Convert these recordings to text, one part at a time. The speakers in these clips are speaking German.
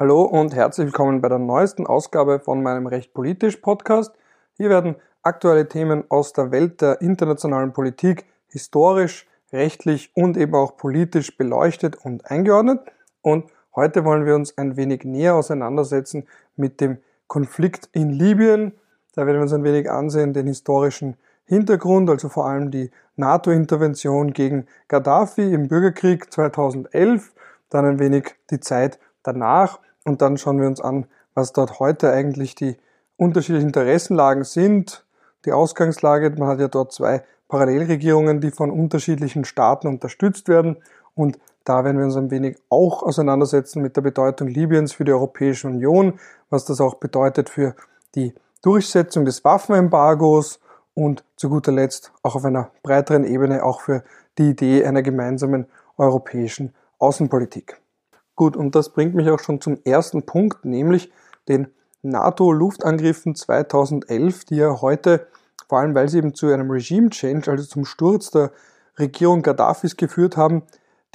Hallo und herzlich willkommen bei der neuesten Ausgabe von meinem Recht politisch Podcast. Hier werden aktuelle Themen aus der Welt der internationalen Politik historisch, rechtlich und eben auch politisch beleuchtet und eingeordnet. Und heute wollen wir uns ein wenig näher auseinandersetzen mit dem Konflikt in Libyen. Da werden wir uns ein wenig ansehen den historischen Hintergrund, also vor allem die NATO-Intervention gegen Gaddafi im Bürgerkrieg 2011, dann ein wenig die Zeit danach und dann schauen wir uns an, was dort heute eigentlich die unterschiedlichen Interessenlagen sind, die Ausgangslage. Man hat ja dort zwei Parallelregierungen, die von unterschiedlichen Staaten unterstützt werden. Und da werden wir uns ein wenig auch auseinandersetzen mit der Bedeutung Libyens für die Europäische Union, was das auch bedeutet für die Durchsetzung des Waffenembargos und zu guter Letzt auch auf einer breiteren Ebene auch für die Idee einer gemeinsamen europäischen Außenpolitik. Gut, und das bringt mich auch schon zum ersten Punkt, nämlich den NATO-Luftangriffen 2011, die ja heute, vor allem weil sie eben zu einem Regime-Change, also zum Sturz der Regierung Gaddafis geführt haben,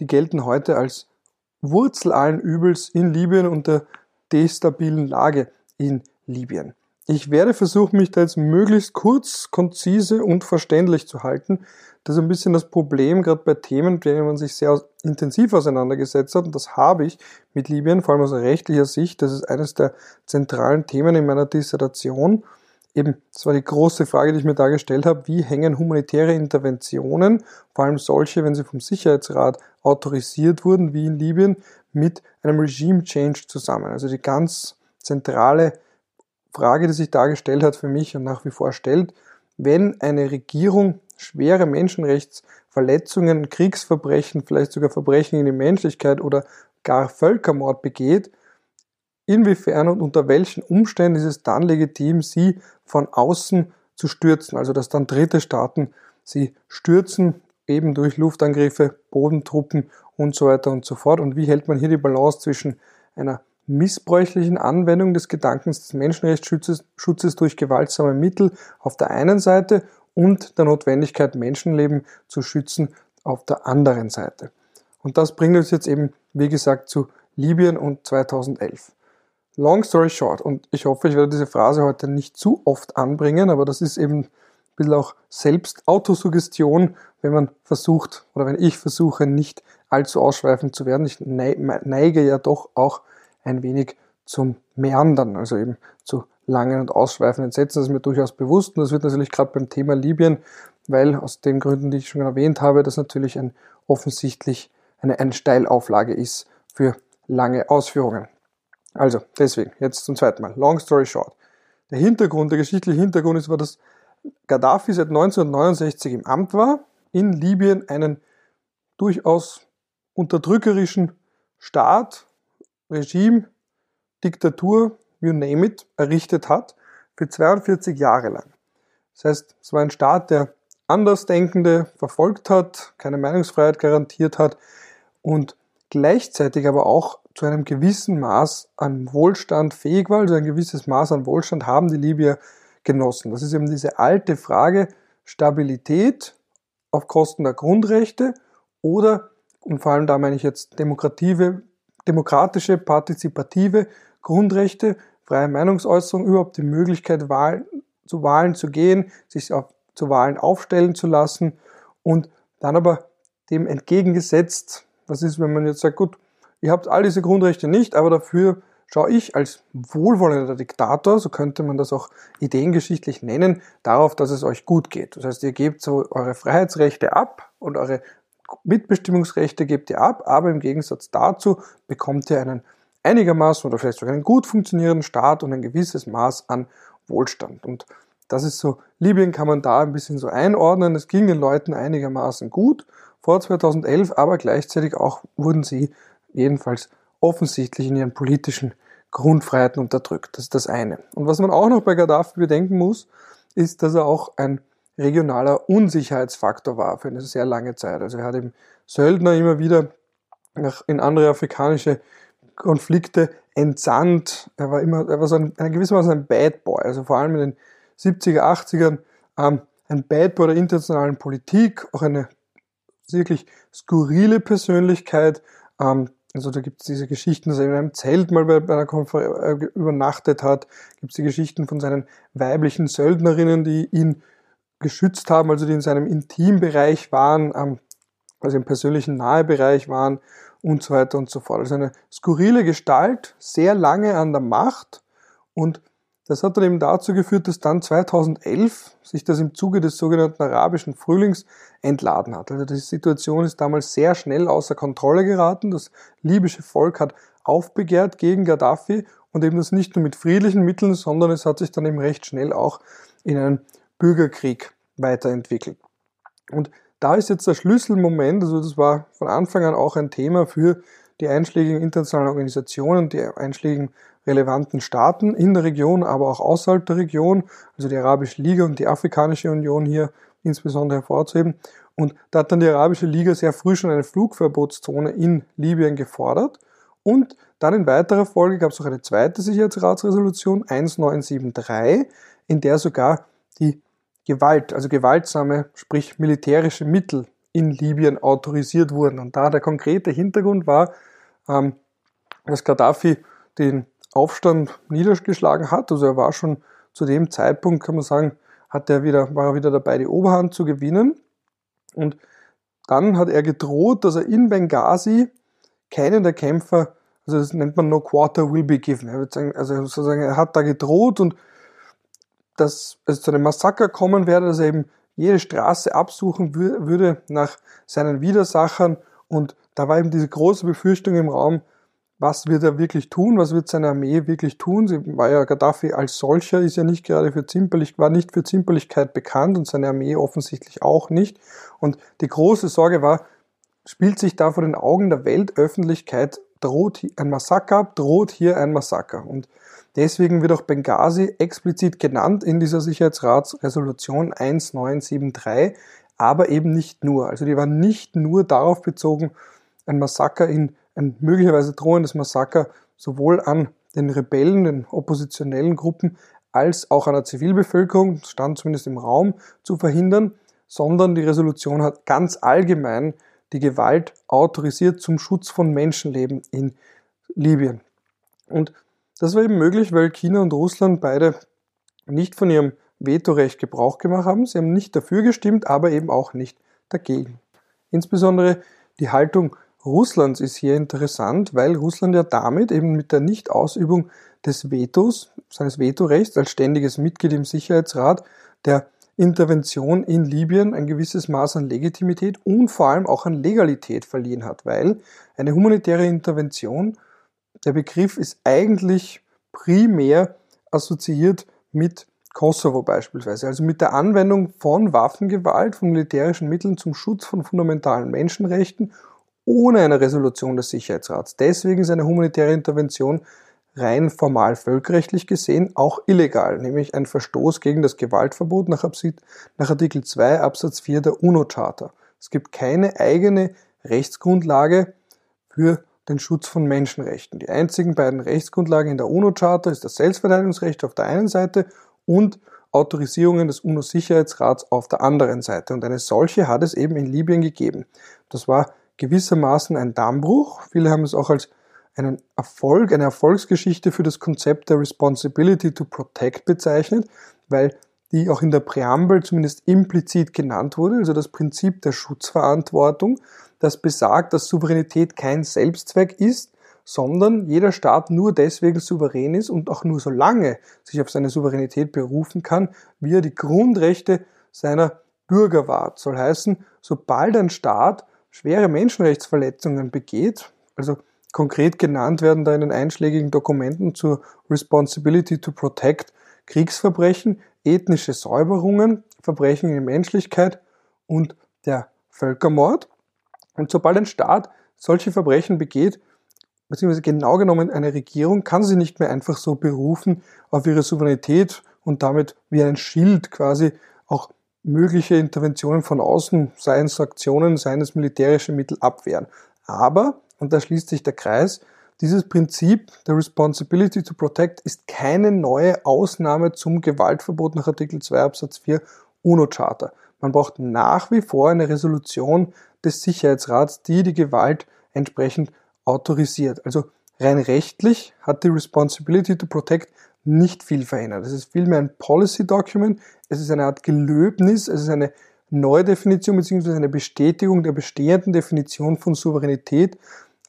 die gelten heute als Wurzel allen Übels in Libyen und der destabilen Lage in Libyen. Ich werde versuchen, mich da jetzt möglichst kurz, konzise und verständlich zu halten. Das ist ein bisschen das Problem, gerade bei Themen, mit denen man sich sehr intensiv auseinandergesetzt hat. Und das habe ich mit Libyen, vor allem aus rechtlicher Sicht. Das ist eines der zentralen Themen in meiner Dissertation. Eben, das war die große Frage, die ich mir da gestellt habe. Wie hängen humanitäre Interventionen, vor allem solche, wenn sie vom Sicherheitsrat autorisiert wurden, wie in Libyen, mit einem Regime Change zusammen? Also die ganz zentrale Frage, die sich dargestellt hat für mich und nach wie vor stellt, wenn eine Regierung schwere Menschenrechtsverletzungen, Kriegsverbrechen, vielleicht sogar Verbrechen in die Menschlichkeit oder gar Völkermord begeht, inwiefern und unter welchen Umständen ist es dann legitim, sie von außen zu stürzen, also dass dann dritte Staaten sie stürzen, eben durch Luftangriffe, Bodentruppen und so weiter und so fort. Und wie hält man hier die Balance zwischen einer missbräuchlichen Anwendung des Gedankens des Menschenrechtsschutzes Schutzes durch gewaltsame Mittel auf der einen Seite und der Notwendigkeit, Menschenleben zu schützen auf der anderen Seite. Und das bringt uns jetzt eben, wie gesagt, zu Libyen und 2011. Long story short, und ich hoffe, ich werde diese Phrase heute nicht zu oft anbringen, aber das ist eben ein bisschen auch selbst Autosuggestion, wenn man versucht, oder wenn ich versuche, nicht allzu ausschweifend zu werden. Ich neige ja doch auch ein wenig zum Meandern, also eben zu langen und ausschweifenden Sätzen. Das ist mir durchaus bewusst und das wird natürlich gerade beim Thema Libyen, weil aus den Gründen, die ich schon erwähnt habe, das natürlich ein offensichtlich eine, eine Steilauflage ist für lange Ausführungen. Also, deswegen, jetzt zum zweiten Mal. Long story short. Der Hintergrund, der geschichtliche Hintergrund ist, war, dass Gaddafi seit 1969 im Amt war, in Libyen einen durchaus unterdrückerischen Staat Regime, Diktatur, you name it, errichtet hat, für 42 Jahre lang. Das heißt, es war ein Staat, der Andersdenkende verfolgt hat, keine Meinungsfreiheit garantiert hat und gleichzeitig aber auch zu einem gewissen Maß an Wohlstand fähig war. Also ein gewisses Maß an Wohlstand haben die Libyer genossen. Das ist eben diese alte Frage Stabilität auf Kosten der Grundrechte oder, und vor allem da meine ich jetzt demokrative, demokratische, partizipative Grundrechte, freie Meinungsäußerung, überhaupt die Möglichkeit, Wahl, zu Wahlen zu gehen, sich auf, zu Wahlen aufstellen zu lassen und dann aber dem entgegengesetzt, was ist, wenn man jetzt sagt, gut, ihr habt all diese Grundrechte nicht, aber dafür schaue ich als wohlwollender Diktator, so könnte man das auch ideengeschichtlich nennen, darauf, dass es euch gut geht. Das heißt, ihr gebt so eure Freiheitsrechte ab und eure Mitbestimmungsrechte gebt ihr ab, aber im Gegensatz dazu bekommt ihr einen einigermaßen oder vielleicht sogar einen gut funktionierenden Staat und ein gewisses Maß an Wohlstand. Und das ist so, Libyen kann man da ein bisschen so einordnen. Es ging den Leuten einigermaßen gut vor 2011, aber gleichzeitig auch wurden sie jedenfalls offensichtlich in ihren politischen Grundfreiheiten unterdrückt. Das ist das eine. Und was man auch noch bei Gaddafi bedenken muss, ist, dass er auch ein regionaler Unsicherheitsfaktor war für eine sehr lange Zeit. Also er hat eben Söldner immer wieder in andere afrikanische Konflikte entsandt. Er war immer, er war so ein, gewissermaßen ein Bad Boy, also vor allem in den 70er, 80ern ähm, ein Bad Boy der internationalen Politik, auch eine wirklich skurrile Persönlichkeit, ähm, Also da gibt es diese Geschichten, dass er in einem Zelt mal bei, einer Konferenz äh, übernachtet hat. Gibt es die Geschichten von seinen weiblichen Söldnerinnen, die ihn geschützt haben, also die in seinem Intimbereich waren, also im persönlichen Nahebereich waren und so weiter und so fort. Also eine skurrile Gestalt, sehr lange an der Macht und das hat dann eben dazu geführt, dass dann 2011 sich das im Zuge des sogenannten arabischen Frühlings entladen hat. Also die Situation ist damals sehr schnell außer Kontrolle geraten. Das libysche Volk hat aufbegehrt gegen Gaddafi und eben das nicht nur mit friedlichen Mitteln, sondern es hat sich dann eben recht schnell auch in einen Bürgerkrieg weiterentwickelt. Und da ist jetzt der Schlüsselmoment, also das war von Anfang an auch ein Thema für die einschlägigen internationalen Organisationen, die einschlägigen relevanten Staaten in der Region, aber auch außerhalb der Region, also die Arabische Liga und die Afrikanische Union hier insbesondere hervorzuheben. Und da hat dann die Arabische Liga sehr früh schon eine Flugverbotszone in Libyen gefordert. Und dann in weiterer Folge gab es auch eine zweite Sicherheitsratsresolution 1973, in der sogar die Gewalt, also gewaltsame, sprich militärische Mittel in Libyen autorisiert wurden. Und da der konkrete Hintergrund war, ähm, dass Gaddafi den Aufstand niedergeschlagen hat. Also er war schon zu dem Zeitpunkt, kann man sagen, hat er wieder, war er wieder dabei, die Oberhand zu gewinnen. Und dann hat er gedroht, dass er in Benghazi keinen der Kämpfer, also das nennt man no quarter will be given. Er also sozusagen, er hat da gedroht und dass es zu einem Massaker kommen werde, dass er eben jede Straße absuchen würde nach seinen Widersachern. Und da war eben diese große Befürchtung im Raum, was wird er wirklich tun, was wird seine Armee wirklich tun. Sie war ja Gaddafi als solcher, ist ja nicht gerade für Zimperlich, war nicht für Zimperlichkeit bekannt und seine Armee offensichtlich auch nicht. Und die große Sorge war, spielt sich da vor den Augen der Weltöffentlichkeit, droht ein Massaker droht hier ein Massaker. Und deswegen wird auch Benghazi explizit genannt in dieser Sicherheitsratsresolution 1973, aber eben nicht nur. Also die war nicht nur darauf bezogen, ein Massaker in ein möglicherweise drohendes Massaker sowohl an den Rebellen, den oppositionellen Gruppen, als auch an der Zivilbevölkerung, stand zumindest im Raum, zu verhindern, sondern die Resolution hat ganz allgemein die Gewalt autorisiert zum Schutz von Menschenleben in Libyen. Und das war eben möglich, weil China und Russland beide nicht von ihrem Vetorecht Gebrauch gemacht haben. Sie haben nicht dafür gestimmt, aber eben auch nicht dagegen. Insbesondere die Haltung Russlands ist hier interessant, weil Russland ja damit eben mit der Nichtausübung des Vetos, seines Vetorechts als ständiges Mitglied im Sicherheitsrat, der Intervention in Libyen ein gewisses Maß an Legitimität und vor allem auch an Legalität verliehen hat, weil eine humanitäre Intervention, der Begriff ist eigentlich primär assoziiert mit Kosovo beispielsweise, also mit der Anwendung von Waffengewalt, von militärischen Mitteln zum Schutz von fundamentalen Menschenrechten ohne eine Resolution des Sicherheitsrats. Deswegen ist eine humanitäre Intervention rein formal völkerrechtlich gesehen auch illegal, nämlich ein Verstoß gegen das Gewaltverbot nach, Artikel 2 Absatz 4 der UNO-Charta. Es gibt keine eigene Rechtsgrundlage für den Schutz von Menschenrechten. Die einzigen beiden Rechtsgrundlagen in der UNO-Charta ist das Selbstverteidigungsrecht auf der einen Seite und Autorisierungen des UNO-Sicherheitsrats auf der anderen Seite. Und eine solche hat es eben in Libyen gegeben. Das war gewissermaßen ein Dammbruch. Viele haben es auch als einen Erfolg, eine Erfolgsgeschichte für das Konzept der Responsibility to Protect bezeichnet, weil die auch in der Präambel zumindest implizit genannt wurde, also das Prinzip der Schutzverantwortung, das besagt, dass Souveränität kein Selbstzweck ist, sondern jeder Staat nur deswegen souverän ist und auch nur so lange sich auf seine Souveränität berufen kann, wie er die Grundrechte seiner Bürger wahrt. Soll heißen, sobald ein Staat schwere Menschenrechtsverletzungen begeht, also konkret genannt werden da in den einschlägigen Dokumenten zur Responsibility to Protect Kriegsverbrechen, ethnische Säuberungen, Verbrechen in Menschlichkeit und der Völkermord. Und sobald ein Staat solche Verbrechen begeht, beziehungsweise genau genommen eine Regierung, kann sie nicht mehr einfach so berufen auf ihre Souveränität und damit wie ein Schild quasi auch mögliche Interventionen von außen, seien es Aktionen, seien es militärische Mittel abwehren. Aber, und da schließt sich der Kreis, dieses Prinzip der Responsibility to Protect ist keine neue Ausnahme zum Gewaltverbot nach Artikel 2 Absatz 4 UNO-Charta. Man braucht nach wie vor eine Resolution des Sicherheitsrats, die die Gewalt entsprechend autorisiert. Also rein rechtlich hat die Responsibility to Protect nicht viel verändert. Es ist vielmehr ein Policy Document, es ist eine Art Gelöbnis, es ist eine Neudefinition bzw. eine Bestätigung der bestehenden Definition von Souveränität,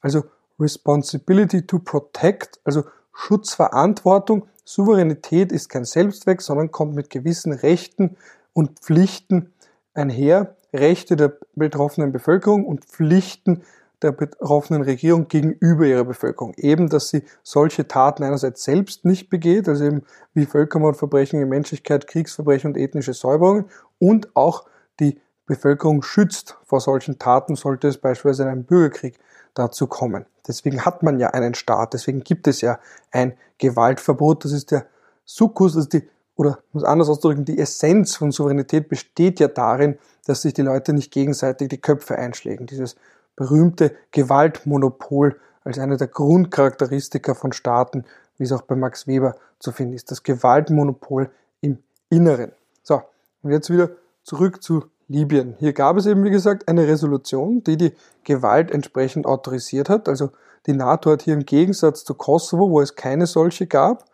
also Responsibility to Protect, also Schutzverantwortung. Souveränität ist kein Selbstzweck, sondern kommt mit gewissen Rechten und Pflichten einher. Rechte der betroffenen Bevölkerung und Pflichten der betroffenen Regierung gegenüber ihrer Bevölkerung. Eben, dass sie solche Taten einerseits selbst nicht begeht, also eben wie Völkermordverbrechen in Menschlichkeit, Kriegsverbrechen und ethnische Säuberungen und auch die Bevölkerung schützt vor solchen Taten, sollte es beispielsweise in einem Bürgerkrieg dazu kommen. Deswegen hat man ja einen Staat, deswegen gibt es ja ein Gewaltverbot. Das ist der Sukkus, das ist die, oder muss anders ausdrücken, die Essenz von Souveränität besteht ja darin, dass sich die Leute nicht gegenseitig die Köpfe einschlägen. Dieses berühmte Gewaltmonopol als eine der Grundcharakteristika von Staaten, wie es auch bei Max Weber zu finden ist. Das Gewaltmonopol im Inneren. So, und jetzt wieder zurück zu Libyen. Hier gab es eben, wie gesagt, eine Resolution, die die Gewalt entsprechend autorisiert hat. Also die NATO hat hier im Gegensatz zu Kosovo, wo es keine solche gab,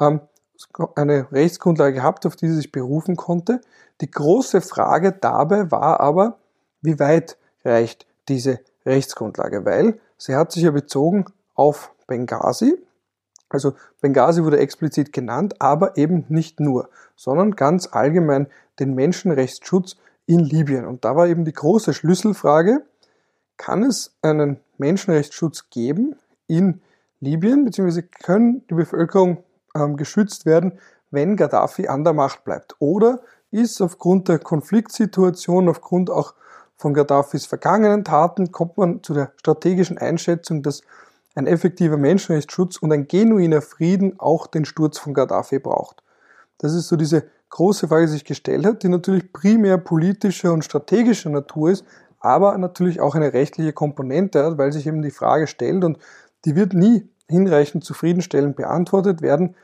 ähm, eine Rechtsgrundlage gehabt, auf die sie sich berufen konnte. Die große Frage dabei war aber, wie weit reicht diese Rechtsgrundlage? Weil sie hat sich ja bezogen auf Benghazi. Also Benghazi wurde explizit genannt, aber eben nicht nur, sondern ganz allgemein den Menschenrechtsschutz in Libyen. Und da war eben die große Schlüsselfrage, kann es einen Menschenrechtsschutz geben in Libyen, beziehungsweise können die Bevölkerung ähm, geschützt werden, wenn Gaddafi an der Macht bleibt? Oder ist aufgrund der Konfliktsituation, aufgrund auch von Gaddafis vergangenen Taten, kommt man zu der strategischen Einschätzung, dass ein effektiver Menschenrechtsschutz und ein genuiner Frieden auch den Sturz von Gaddafi braucht. Das ist so diese große Frage, sich gestellt hat, die natürlich primär politischer und strategischer Natur ist, aber natürlich auch eine rechtliche Komponente hat, weil sich eben die Frage stellt und die wird nie hinreichend zufriedenstellend beantwortet werden,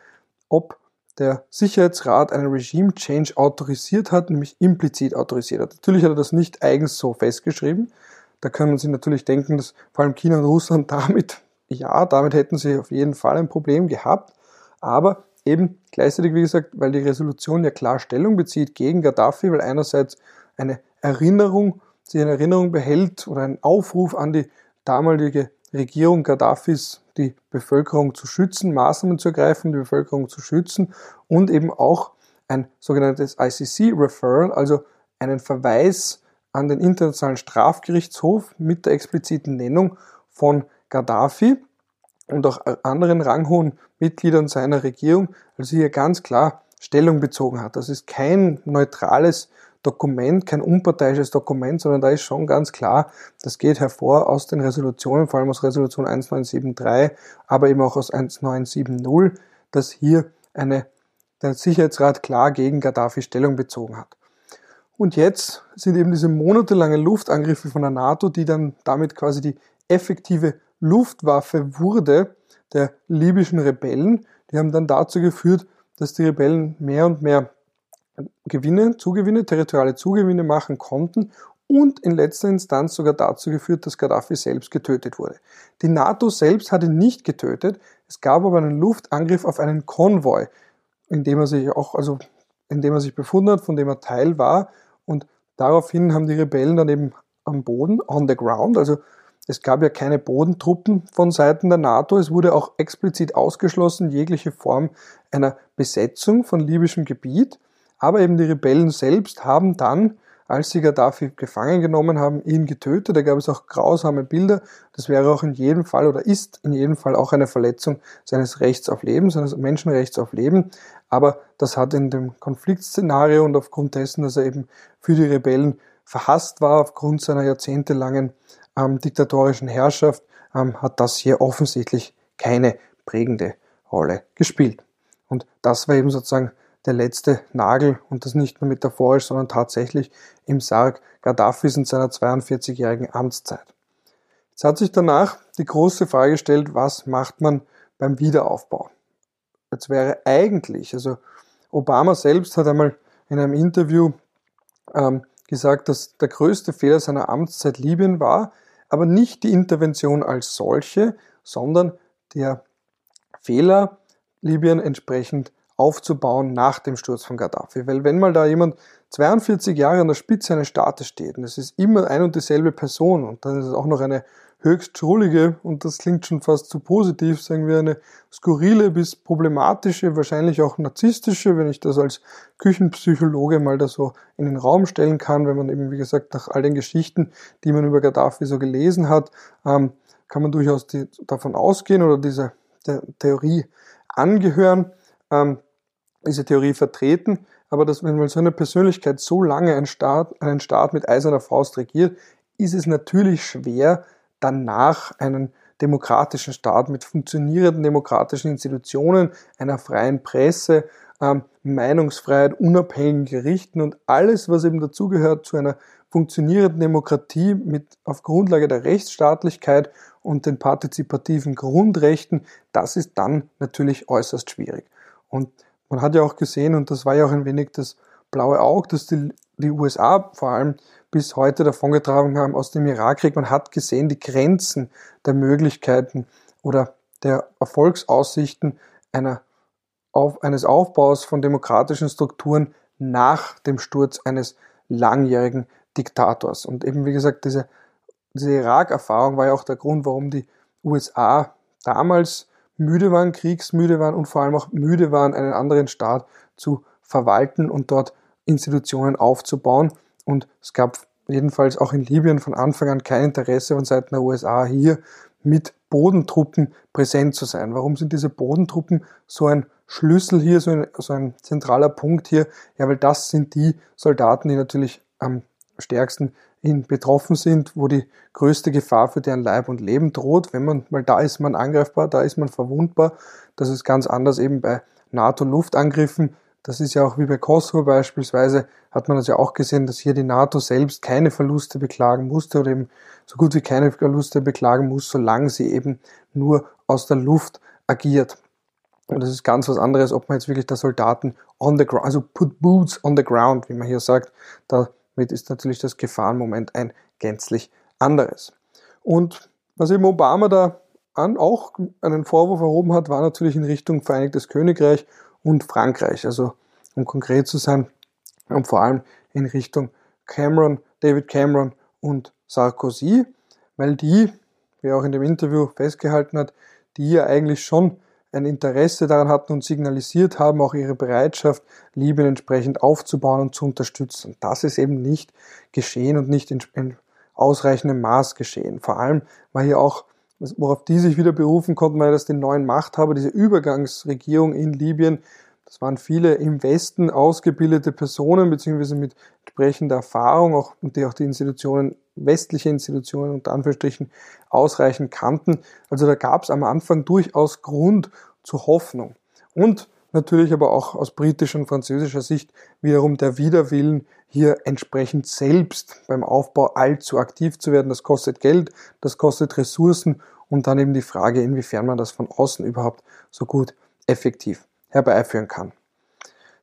ob der Sicherheitsrat einen Regime Change autorisiert hat, nämlich implizit autorisiert hat. Natürlich hat er das nicht eigens so festgeschrieben. Da kann man sich natürlich denken, dass vor allem China und Russland damit, ja, damit hätten sie auf jeden Fall ein Problem gehabt. Aber eben gleichzeitig, wie gesagt, weil die Resolution ja klar Stellung bezieht gegen Gaddafi, weil einerseits eine Erinnerung, sie eine Erinnerung behält oder ein Aufruf an die damalige Regierung Gaddafis, die Bevölkerung zu schützen, Maßnahmen zu ergreifen, die Bevölkerung zu schützen und eben auch ein sogenanntes ICC-Referral, also einen Verweis an den Internationalen Strafgerichtshof mit der expliziten Nennung von Gaddafi und auch anderen ranghohen Mitgliedern seiner Regierung, also hier ganz klar Stellung bezogen hat. Das ist kein neutrales Dokument, kein unparteiisches Dokument, sondern da ist schon ganz klar, das geht hervor aus den Resolutionen, vor allem aus Resolution 1973, aber eben auch aus 1970, dass hier eine, der Sicherheitsrat klar gegen Gaddafi Stellung bezogen hat. Und jetzt sind eben diese monatelangen Luftangriffe von der NATO, die dann damit quasi die effektive Luftwaffe wurde der libyschen Rebellen. Die haben dann dazu geführt, dass die Rebellen mehr und mehr Gewinne, Zugewinne, territoriale Zugewinne machen konnten und in letzter Instanz sogar dazu geführt, dass Gaddafi selbst getötet wurde. Die NATO selbst hatte nicht getötet, es gab aber einen Luftangriff auf einen Konvoi, in dem er sich auch, also in dem er sich befunden hat, von dem er Teil war und daraufhin haben die Rebellen dann eben am Boden, on the ground, also es gab ja keine Bodentruppen von Seiten der NATO. Es wurde auch explizit ausgeschlossen, jegliche Form einer Besetzung von libyschem Gebiet. Aber eben die Rebellen selbst haben dann, als sie Gaddafi gefangen genommen haben, ihn getötet. Da gab es auch grausame Bilder. Das wäre auch in jedem Fall oder ist in jedem Fall auch eine Verletzung seines Rechts auf Leben, seines Menschenrechts auf Leben. Aber das hat in dem Konfliktszenario und aufgrund dessen, dass er eben für die Rebellen verhasst war, aufgrund seiner jahrzehntelangen ähm, diktatorischen Herrschaft, ähm, hat das hier offensichtlich keine prägende Rolle gespielt. Und das war eben sozusagen der letzte Nagel und das nicht nur metaphorisch, sondern tatsächlich im Sarg Gaddafis in seiner 42-jährigen Amtszeit. Jetzt hat sich danach die große Frage gestellt, was macht man beim Wiederaufbau? Jetzt wäre eigentlich, also Obama selbst hat einmal in einem Interview ähm, gesagt, dass der größte Fehler seiner Amtszeit Libyen war, aber nicht die Intervention als solche, sondern der Fehler, Libyen entsprechend aufzubauen nach dem Sturz von Gaddafi. Weil wenn mal da jemand 42 Jahre an der Spitze eines Staates steht und es ist immer ein und dieselbe Person und dann ist es auch noch eine höchst schrullige und das klingt schon fast zu positiv, sagen wir eine skurrile bis problematische, wahrscheinlich auch narzisstische, wenn ich das als Küchenpsychologe mal da so in den Raum stellen kann, wenn man eben, wie gesagt, nach all den Geschichten, die man über Gaddafi so gelesen hat, ähm, kann man durchaus die, davon ausgehen oder dieser Theorie angehören, ähm, diese Theorie vertreten, aber dass wenn man so eine Persönlichkeit so lange einen Staat, einen Staat mit eiserner Faust regiert, ist es natürlich schwer, danach einen demokratischen Staat mit funktionierenden demokratischen Institutionen, einer freien Presse, ähm, Meinungsfreiheit, unabhängigen Gerichten und alles, was eben dazugehört zu einer funktionierenden Demokratie mit auf Grundlage der Rechtsstaatlichkeit und den partizipativen Grundrechten, das ist dann natürlich äußerst schwierig. Und man hat ja auch gesehen, und das war ja auch ein wenig das blaue Auge, dass die, die USA vor allem bis heute davongetragen haben aus dem Irakkrieg. Man hat gesehen, die Grenzen der Möglichkeiten oder der Erfolgsaussichten einer, auf, eines Aufbaus von demokratischen Strukturen nach dem Sturz eines langjährigen Diktators. Und eben, wie gesagt, diese, diese Irak-Erfahrung war ja auch der Grund, warum die USA damals müde waren, kriegsmüde waren und vor allem auch müde waren, einen anderen Staat zu verwalten und dort Institutionen aufzubauen und es gab jedenfalls auch in Libyen von Anfang an kein Interesse von Seiten der USA hier mit Bodentruppen präsent zu sein. Warum sind diese Bodentruppen so ein Schlüssel hier, so ein, so ein zentraler Punkt hier? Ja, weil das sind die Soldaten, die natürlich am stärksten in betroffen sind, wo die größte Gefahr für deren Leib und Leben droht. Wenn man, weil da ist man angreifbar, da ist man verwundbar. Das ist ganz anders eben bei NATO-Luftangriffen. Das ist ja auch wie bei Kosovo beispielsweise, hat man das ja auch gesehen, dass hier die NATO selbst keine Verluste beklagen musste oder eben so gut wie keine Verluste beklagen muss, solange sie eben nur aus der Luft agiert. Und das ist ganz was anderes, ob man jetzt wirklich da Soldaten on the ground, also put boots on the ground, wie man hier sagt, damit ist natürlich das Gefahrenmoment ein gänzlich anderes. Und was eben Obama da an, auch einen Vorwurf erhoben hat, war natürlich in Richtung Vereinigtes Königreich und Frankreich. Also um konkret zu sein, und vor allem in Richtung Cameron, David Cameron und Sarkozy, weil die, wie auch in dem Interview festgehalten hat, die ja eigentlich schon ein Interesse daran hatten und signalisiert haben, auch ihre Bereitschaft, Libyen entsprechend aufzubauen und zu unterstützen. Das ist eben nicht geschehen und nicht in ausreichendem Maß geschehen. Vor allem war hier auch worauf die sich wieder berufen konnten, weil das den neuen Machthaber, diese Übergangsregierung in Libyen, das waren viele im Westen ausgebildete Personen, beziehungsweise mit entsprechender Erfahrung, auch, die auch die Institutionen, westliche Institutionen unter Anführungsstrichen ausreichend kannten. Also da gab es am Anfang durchaus Grund zur Hoffnung. Und natürlich aber auch aus britischer und französischer Sicht wiederum der Widerwillen, hier entsprechend selbst beim Aufbau allzu aktiv zu werden. Das kostet Geld, das kostet Ressourcen und dann eben die Frage, inwiefern man das von außen überhaupt so gut effektiv herbeiführen kann.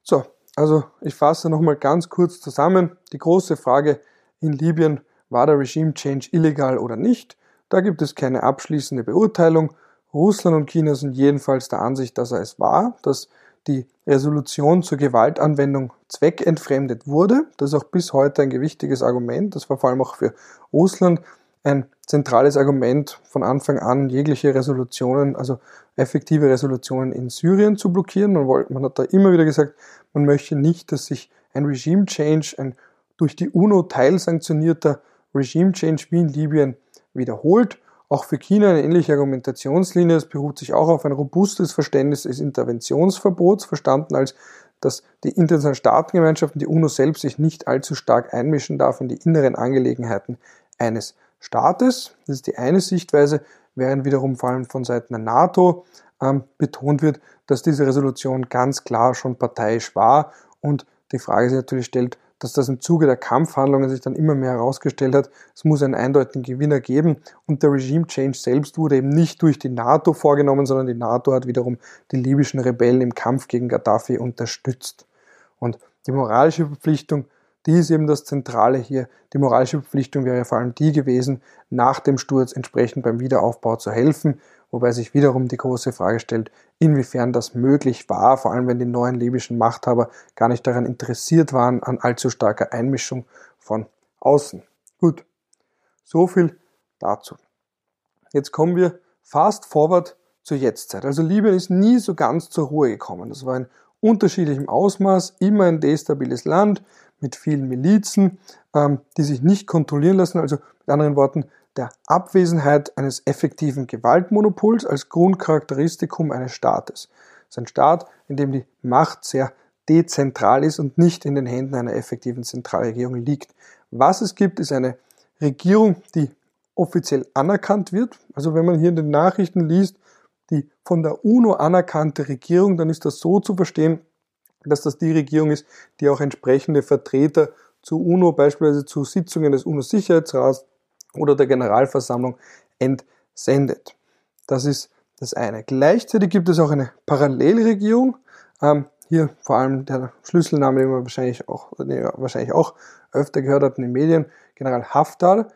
So, also ich fasse nochmal ganz kurz zusammen. Die große Frage in Libyen, war der Regime Change illegal oder nicht? Da gibt es keine abschließende Beurteilung. Russland und China sind jedenfalls der Ansicht, dass er es war, dass die Resolution zur Gewaltanwendung zweckentfremdet wurde. Das ist auch bis heute ein gewichtiges Argument. Das war vor allem auch für Russland ein zentrales Argument von Anfang an, jegliche Resolutionen, also effektive Resolutionen in Syrien zu blockieren. Man, wollte, man hat da immer wieder gesagt, man möchte nicht, dass sich ein Regime Change, ein durch die UNO teilsanktionierter Regime Change wie in Libyen wiederholt. Auch für China eine ähnliche Argumentationslinie. Es beruht sich auch auf ein robustes Verständnis des Interventionsverbots, verstanden als, dass die internationalen Staatengemeinschaften, die UNO selbst sich nicht allzu stark einmischen darf in die inneren Angelegenheiten eines Staates. Das ist die eine Sichtweise, während wiederum vor allem von Seiten der NATO ähm, betont wird, dass diese Resolution ganz klar schon parteiisch war und die Frage sich natürlich stellt, dass das im Zuge der Kampfhandlungen sich dann immer mehr herausgestellt hat, es muss einen eindeutigen Gewinner geben und der Regime Change selbst wurde eben nicht durch die NATO vorgenommen, sondern die NATO hat wiederum die libyschen Rebellen im Kampf gegen Gaddafi unterstützt. Und die moralische Verpflichtung die ist eben das Zentrale hier. Die moralische Verpflichtung wäre vor allem die gewesen, nach dem Sturz entsprechend beim Wiederaufbau zu helfen, wobei sich wiederum die große Frage stellt, inwiefern das möglich war, vor allem wenn die neuen libyschen Machthaber gar nicht daran interessiert waren, an allzu starker Einmischung von außen. Gut, so viel dazu. Jetzt kommen wir fast forward zur Jetztzeit. Also Libyen ist nie so ganz zur Ruhe gekommen. Das war in unterschiedlichem Ausmaß, immer ein destabiles Land mit vielen Milizen, ähm, die sich nicht kontrollieren lassen. Also mit anderen Worten, der Abwesenheit eines effektiven Gewaltmonopols als Grundcharakteristikum eines Staates. Es ist ein Staat, in dem die Macht sehr dezentral ist und nicht in den Händen einer effektiven Zentralregierung liegt. Was es gibt, ist eine Regierung, die offiziell anerkannt wird. Also wenn man hier in den Nachrichten liest, die von der UNO anerkannte Regierung, dann ist das so zu verstehen, dass das die Regierung ist, die auch entsprechende Vertreter zu UNO, beispielsweise zu Sitzungen des UNO-Sicherheitsrats oder der Generalversammlung entsendet. Das ist das eine. Gleichzeitig gibt es auch eine Parallelregierung. Ähm, hier vor allem der Schlüsselname, den man wahrscheinlich auch, den wahrscheinlich auch öfter gehört hat in den Medien, General Haftar,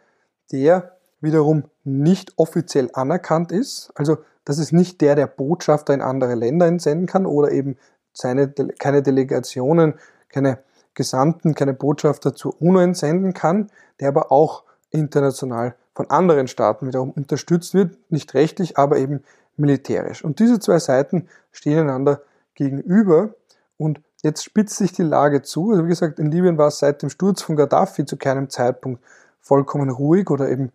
der wiederum nicht offiziell anerkannt ist. Also das ist nicht der, der Botschafter in andere Länder entsenden kann oder eben seine, keine Delegationen, keine Gesandten, keine Botschafter zur UNO entsenden kann, der aber auch international von anderen Staaten wiederum unterstützt wird, nicht rechtlich, aber eben militärisch. Und diese zwei Seiten stehen einander gegenüber und jetzt spitzt sich die Lage zu. Also wie gesagt, in Libyen war es seit dem Sturz von Gaddafi zu keinem Zeitpunkt vollkommen ruhig oder eben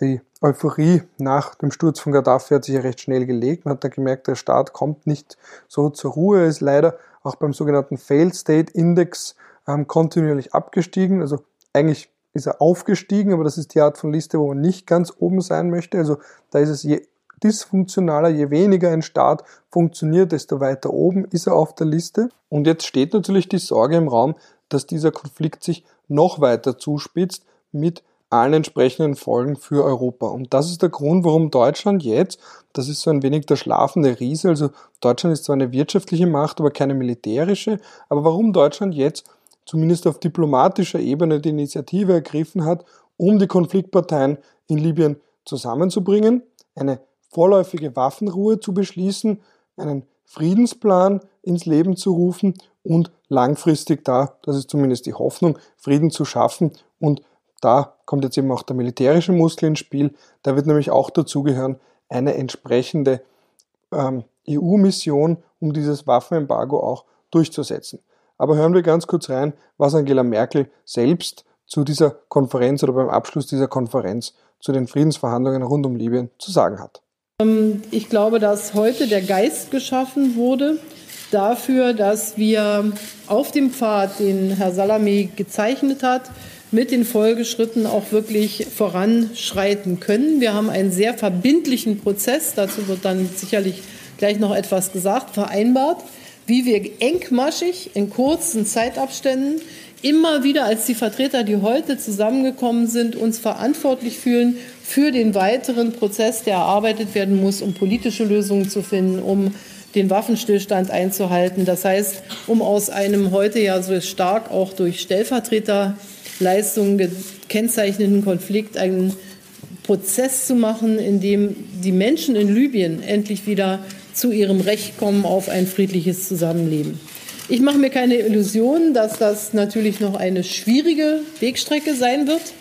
die Euphorie nach dem Sturz von Gaddafi hat sich ja recht schnell gelegt. Man hat dann gemerkt, der Staat kommt nicht so zur Ruhe. Er ist leider auch beim sogenannten Failed State Index ähm, kontinuierlich abgestiegen. Also eigentlich ist er aufgestiegen, aber das ist die Art von Liste, wo man nicht ganz oben sein möchte. Also da ist es je dysfunktionaler, je weniger ein Staat funktioniert, desto weiter oben ist er auf der Liste. Und jetzt steht natürlich die Sorge im Raum, dass dieser Konflikt sich noch weiter zuspitzt mit allen entsprechenden Folgen für Europa. Und das ist der Grund, warum Deutschland jetzt, das ist so ein wenig der schlafende Riese, also Deutschland ist zwar eine wirtschaftliche Macht, aber keine militärische, aber warum Deutschland jetzt zumindest auf diplomatischer Ebene die Initiative ergriffen hat, um die Konfliktparteien in Libyen zusammenzubringen, eine vorläufige Waffenruhe zu beschließen, einen Friedensplan ins Leben zu rufen und langfristig da, das ist zumindest die Hoffnung, Frieden zu schaffen und da kommt jetzt eben auch der militärische Muskel ins Spiel. Da wird nämlich auch dazugehören eine entsprechende ähm, EU-Mission, um dieses Waffenembargo auch durchzusetzen. Aber hören wir ganz kurz rein, was Angela Merkel selbst zu dieser Konferenz oder beim Abschluss dieser Konferenz zu den Friedensverhandlungen rund um Libyen zu sagen hat. Ähm, ich glaube, dass heute der Geist geschaffen wurde dafür, dass wir auf dem Pfad, den Herr Salami gezeichnet hat, mit den Folgeschritten auch wirklich voranschreiten können. Wir haben einen sehr verbindlichen Prozess, dazu wird dann sicherlich gleich noch etwas gesagt, vereinbart, wie wir engmaschig in kurzen Zeitabständen immer wieder als die Vertreter, die heute zusammengekommen sind, uns verantwortlich fühlen für den weiteren Prozess, der erarbeitet werden muss, um politische Lösungen zu finden, um den Waffenstillstand einzuhalten. Das heißt, um aus einem heute ja so stark auch durch Stellvertreter Leistungen gekennzeichneten Konflikt einen Prozess zu machen, in dem die Menschen in Libyen endlich wieder zu ihrem Recht kommen auf ein friedliches Zusammenleben. Ich mache mir keine Illusionen, dass das natürlich noch eine schwierige Wegstrecke sein wird.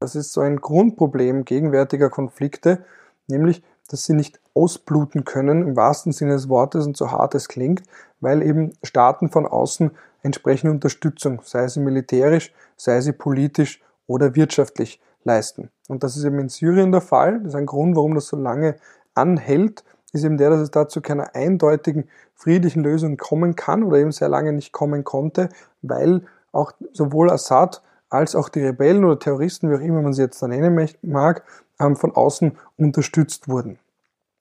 Das ist so ein Grundproblem gegenwärtiger Konflikte, nämlich, dass sie nicht ausbluten können, im wahrsten Sinne des Wortes und so hart es klingt, weil eben Staaten von außen entsprechende Unterstützung, sei sie militärisch, sei sie politisch oder wirtschaftlich leisten. Und das ist eben in Syrien der Fall. Das ist ein Grund, warum das so lange anhält, ist eben der, dass es dazu keiner eindeutigen friedlichen Lösung kommen kann oder eben sehr lange nicht kommen konnte, weil auch sowohl Assad als auch die Rebellen oder Terroristen, wie auch immer man sie jetzt da nennen mag, ähm, von außen unterstützt wurden.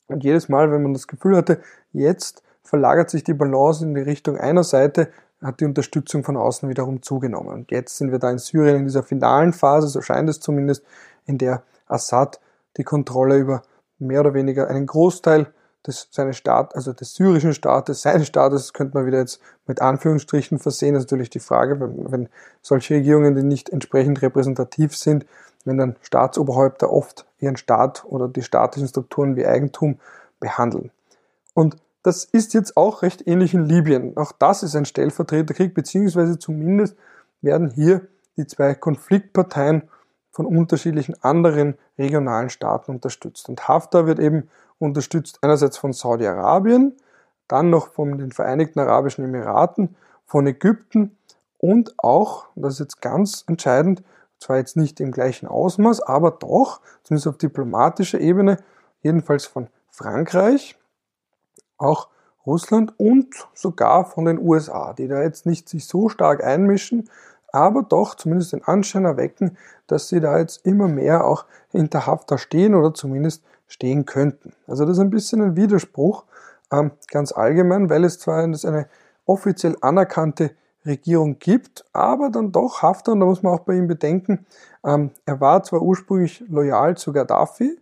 Und jedes Mal, wenn man das Gefühl hatte, jetzt verlagert sich die Balance in die Richtung einer Seite, hat die Unterstützung von außen wiederum zugenommen. Und jetzt sind wir da in Syrien in dieser finalen Phase, so scheint es zumindest, in der Assad die Kontrolle über mehr oder weniger einen Großteil des, seines Staat, also des syrischen Staates, seines Staates, könnte man wieder jetzt mit Anführungsstrichen versehen. Das ist natürlich die Frage, wenn, wenn solche Regierungen, die nicht entsprechend repräsentativ sind, wenn dann Staatsoberhäupter oft ihren Staat oder die staatlichen Strukturen wie Eigentum behandeln. Und das ist jetzt auch recht ähnlich in Libyen. Auch das ist ein Stellvertreterkrieg, beziehungsweise zumindest werden hier die zwei Konfliktparteien von unterschiedlichen anderen regionalen Staaten unterstützt. Und Haftar wird eben unterstützt einerseits von Saudi-Arabien, dann noch von den Vereinigten Arabischen Emiraten, von Ägypten und auch, das ist jetzt ganz entscheidend, zwar jetzt nicht im gleichen Ausmaß, aber doch, zumindest auf diplomatischer Ebene, jedenfalls von Frankreich, auch Russland und sogar von den USA, die da jetzt nicht sich so stark einmischen, aber doch zumindest den Anschein erwecken, dass sie da jetzt immer mehr auch hinter Haftar stehen oder zumindest stehen könnten. Also das ist ein bisschen ein Widerspruch, ähm, ganz allgemein, weil es zwar eine offiziell anerkannte Regierung gibt, aber dann doch Haftar, und da muss man auch bei ihm bedenken, ähm, er war zwar ursprünglich loyal zu Gaddafi,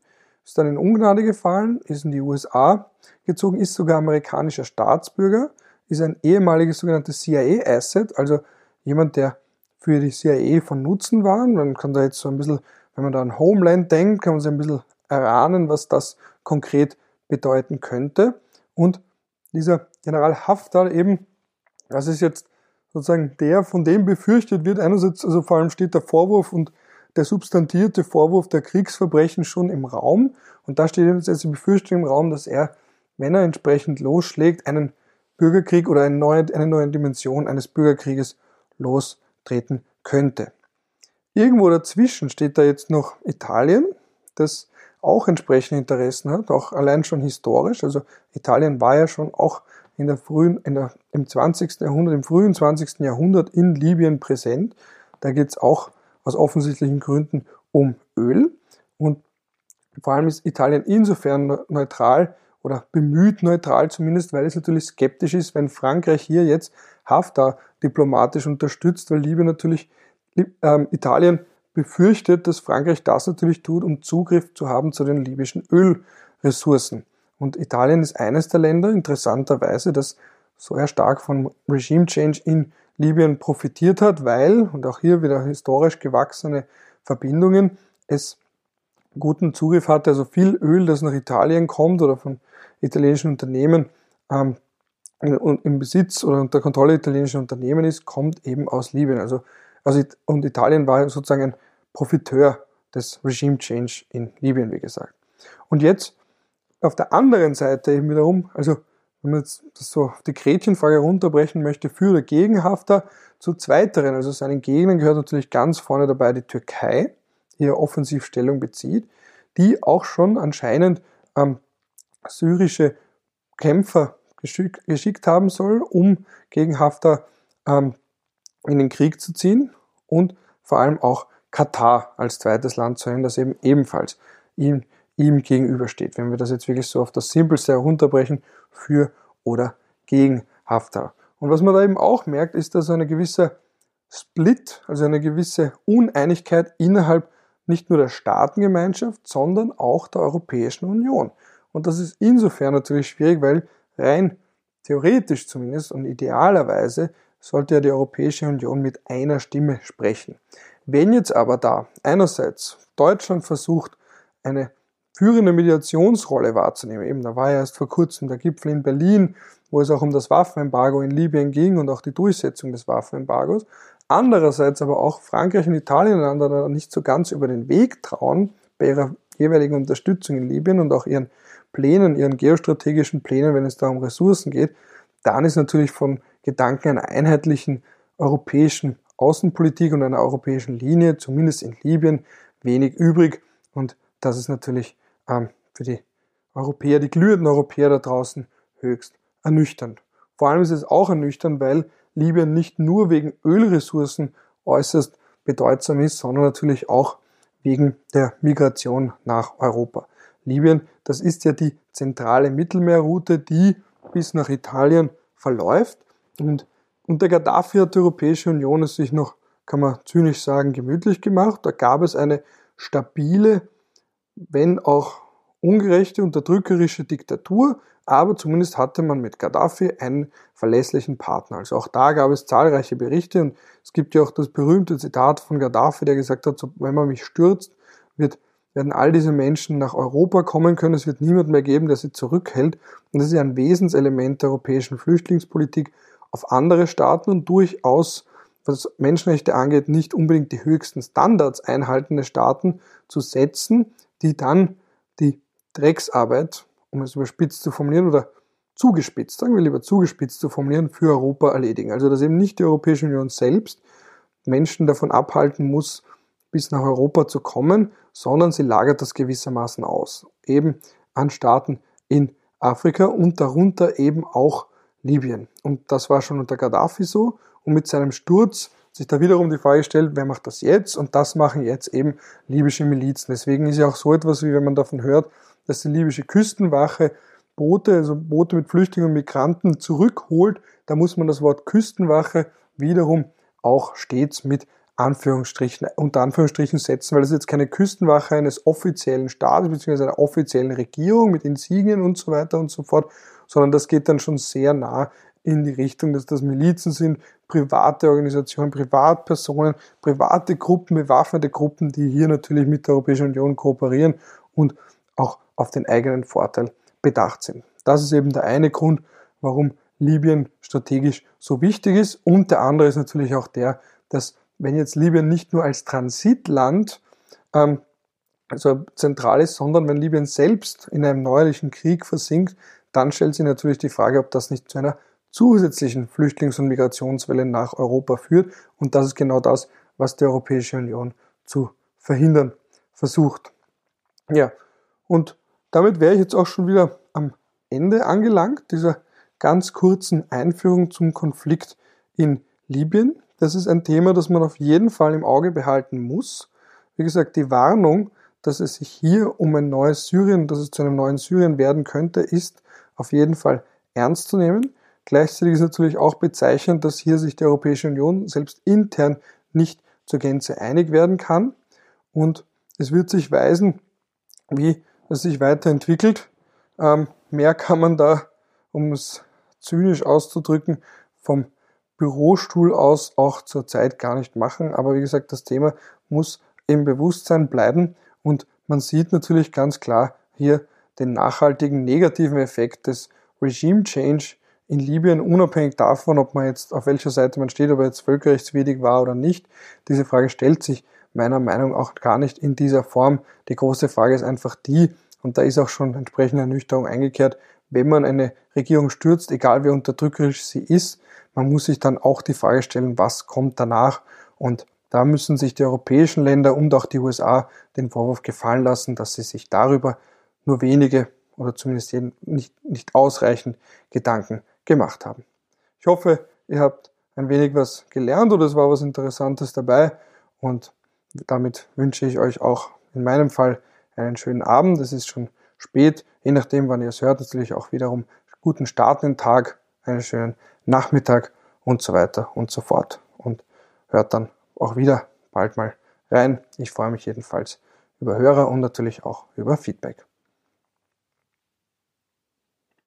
ist dann in Ungnade gefallen, ist in die USA gezogen, ist sogar amerikanischer Staatsbürger, ist ein ehemaliges sogenanntes CIA-Asset, also jemand, der für die CIA von Nutzen war. Man kann da jetzt so ein bisschen, wenn man da an Homeland denkt, kann man sich ein bisschen erahnen, was das konkret bedeuten könnte. Und dieser General Haftar eben, das ist jetzt sozusagen der, von dem befürchtet wird. Einerseits, also vor allem steht der Vorwurf und der substantierte Vorwurf der Kriegsverbrechen schon im Raum. Und da steht jetzt die Befürchtung im Raum, dass er, wenn er entsprechend losschlägt, einen Bürgerkrieg oder eine neue, eine neue Dimension eines Bürgerkrieges lostreten könnte. Irgendwo dazwischen steht da jetzt noch Italien, das auch entsprechende Interessen hat, auch allein schon historisch. Also Italien war ja schon auch in der frühen, in der, im 20. Jahrhundert, im frühen 20. Jahrhundert in Libyen präsent. Da geht es auch aus offensichtlichen Gründen um Öl. Und vor allem ist Italien insofern neutral oder bemüht neutral zumindest, weil es natürlich skeptisch ist, wenn Frankreich hier jetzt Haftar diplomatisch unterstützt, weil Libyen natürlich ähm, Italien befürchtet, dass Frankreich das natürlich tut, um Zugriff zu haben zu den libyschen Ölressourcen. Und Italien ist eines der Länder, interessanterweise, das so stark von Regime Change in Libyen profitiert hat, weil, und auch hier wieder historisch gewachsene Verbindungen, es guten Zugriff hatte, also viel Öl, das nach Italien kommt oder von italienischen Unternehmen ähm, im Besitz oder unter Kontrolle italienischer Unternehmen ist, kommt eben aus Libyen. Also, also und Italien war sozusagen ein Profiteur des Regime Change in Libyen, wie gesagt. Und jetzt auf der anderen Seite eben wiederum, also wenn man jetzt das so auf die Gretchenfrage runterbrechen möchte, für oder gegen Haftar, zu zweiteren, also seinen Gegnern gehört natürlich ganz vorne dabei die Türkei, die hier offensiv Stellung bezieht, die auch schon anscheinend ähm, syrische Kämpfer geschick, geschickt haben soll, um gegen Haftar ähm, in den Krieg zu ziehen und vor allem auch Katar als zweites Land zu nennen, das eben ebenfalls ihm ihm gegenübersteht. Wenn wir das jetzt wirklich so auf das Simpelste herunterbrechen, für oder gegen Haftar. Und was man da eben auch merkt, ist, dass eine gewisse Split, also eine gewisse Uneinigkeit innerhalb nicht nur der Staatengemeinschaft, sondern auch der Europäischen Union. Und das ist insofern natürlich schwierig, weil rein theoretisch zumindest und idealerweise sollte ja die Europäische Union mit einer Stimme sprechen. Wenn jetzt aber da einerseits Deutschland versucht, eine führende Mediationsrolle wahrzunehmen. Eben, da war ja erst vor kurzem der Gipfel in Berlin, wo es auch um das Waffenembargo in Libyen ging und auch die Durchsetzung des Waffenembargos. Andererseits aber auch Frankreich und Italien einander nicht so ganz über den Weg trauen bei ihrer jeweiligen Unterstützung in Libyen und auch ihren Plänen, ihren geostrategischen Plänen, wenn es da um Ressourcen geht, dann ist natürlich von Gedanken einer einheitlichen europäischen Außenpolitik und einer europäischen Linie, zumindest in Libyen, wenig übrig. Und das ist natürlich ähm, für die Europäer, die glühenden Europäer da draußen höchst ernüchternd. Vor allem ist es auch ernüchternd, weil Libyen nicht nur wegen Ölressourcen äußerst bedeutsam ist, sondern natürlich auch wegen der Migration nach Europa. Libyen, das ist ja die zentrale Mittelmeerroute, die bis nach Italien verläuft. Und unter Gaddafi hat die Europäische Union es sich noch, kann man zynisch sagen, gemütlich gemacht. Da gab es eine stabile, wenn auch ungerechte, unterdrückerische Diktatur, aber zumindest hatte man mit Gaddafi einen verlässlichen Partner. Also auch da gab es zahlreiche Berichte und es gibt ja auch das berühmte Zitat von Gaddafi, der gesagt hat, wenn man mich stürzt, wird, werden all diese Menschen nach Europa kommen können, es wird niemand mehr geben, der sie zurückhält. Und das ist ja ein Wesenselement der europäischen Flüchtlingspolitik auf andere Staaten und durchaus, was Menschenrechte angeht, nicht unbedingt die höchsten Standards einhaltende Staaten zu setzen, die dann die Drecksarbeit um es überspitzt zu formulieren, oder zugespitzt, sagen wir lieber zugespitzt zu formulieren, für Europa erledigen. Also dass eben nicht die Europäische Union selbst Menschen davon abhalten muss, bis nach Europa zu kommen, sondern sie lagert das gewissermaßen aus. Eben an Staaten in Afrika und darunter eben auch Libyen. Und das war schon unter Gaddafi so. Und mit seinem Sturz sich da wiederum die Frage stellt, wer macht das jetzt? Und das machen jetzt eben libysche Milizen. Deswegen ist ja auch so etwas, wie wenn man davon hört, dass die libysche Küstenwache Boote, also Boote mit Flüchtlingen und Migranten zurückholt, da muss man das Wort Küstenwache wiederum auch stets mit Anführungsstrichen, unter Anführungsstrichen setzen, weil es jetzt keine Küstenwache eines offiziellen Staates bzw. einer offiziellen Regierung mit Insignien und so weiter und so fort, sondern das geht dann schon sehr nah in die Richtung, dass das Milizen sind, private Organisationen, Privatpersonen, private Gruppen, bewaffnete Gruppen, die hier natürlich mit der Europäischen Union kooperieren und auch auf den eigenen Vorteil bedacht sind. Das ist eben der eine Grund, warum Libyen strategisch so wichtig ist. Und der andere ist natürlich auch der, dass wenn jetzt Libyen nicht nur als Transitland ähm, also zentral ist, sondern wenn Libyen selbst in einem neuerlichen Krieg versinkt, dann stellt sich natürlich die Frage, ob das nicht zu einer zusätzlichen Flüchtlings- und Migrationswelle nach Europa führt. Und das ist genau das, was die Europäische Union zu verhindern versucht. Ja, und damit wäre ich jetzt auch schon wieder am Ende angelangt, dieser ganz kurzen Einführung zum Konflikt in Libyen. Das ist ein Thema, das man auf jeden Fall im Auge behalten muss. Wie gesagt, die Warnung, dass es sich hier um ein neues Syrien, dass es zu einem neuen Syrien werden könnte, ist auf jeden Fall ernst zu nehmen. Gleichzeitig ist natürlich auch bezeichnend, dass hier sich die Europäische Union selbst intern nicht zur Gänze einig werden kann. Und es wird sich weisen, wie das sich weiterentwickelt. Ähm, mehr kann man da, um es zynisch auszudrücken, vom Bürostuhl aus auch zurzeit gar nicht machen. Aber wie gesagt, das Thema muss im Bewusstsein bleiben und man sieht natürlich ganz klar hier den nachhaltigen negativen Effekt des Regime Change in Libyen, unabhängig davon, ob man jetzt auf welcher Seite man steht, ob er jetzt völkerrechtswidrig war oder nicht. Diese Frage stellt sich meiner Meinung nach auch gar nicht in dieser Form. Die große Frage ist einfach die, und da ist auch schon entsprechende Ernüchterung eingekehrt, wenn man eine Regierung stürzt, egal wie unterdrückerisch sie ist, man muss sich dann auch die Frage stellen, was kommt danach? Und da müssen sich die europäischen Länder und auch die USA den Vorwurf gefallen lassen, dass sie sich darüber nur wenige oder zumindest nicht, nicht ausreichend Gedanken gemacht haben. Ich hoffe, ihr habt ein wenig was gelernt oder es war was Interessantes dabei und damit wünsche ich euch auch in meinem Fall einen schönen Abend. Es ist schon spät, je nachdem, wann ihr es hört, natürlich auch wiederum guten Start in den Tag, einen schönen Nachmittag und so weiter und so fort. Und hört dann auch wieder bald mal rein. Ich freue mich jedenfalls über Hörer und natürlich auch über Feedback.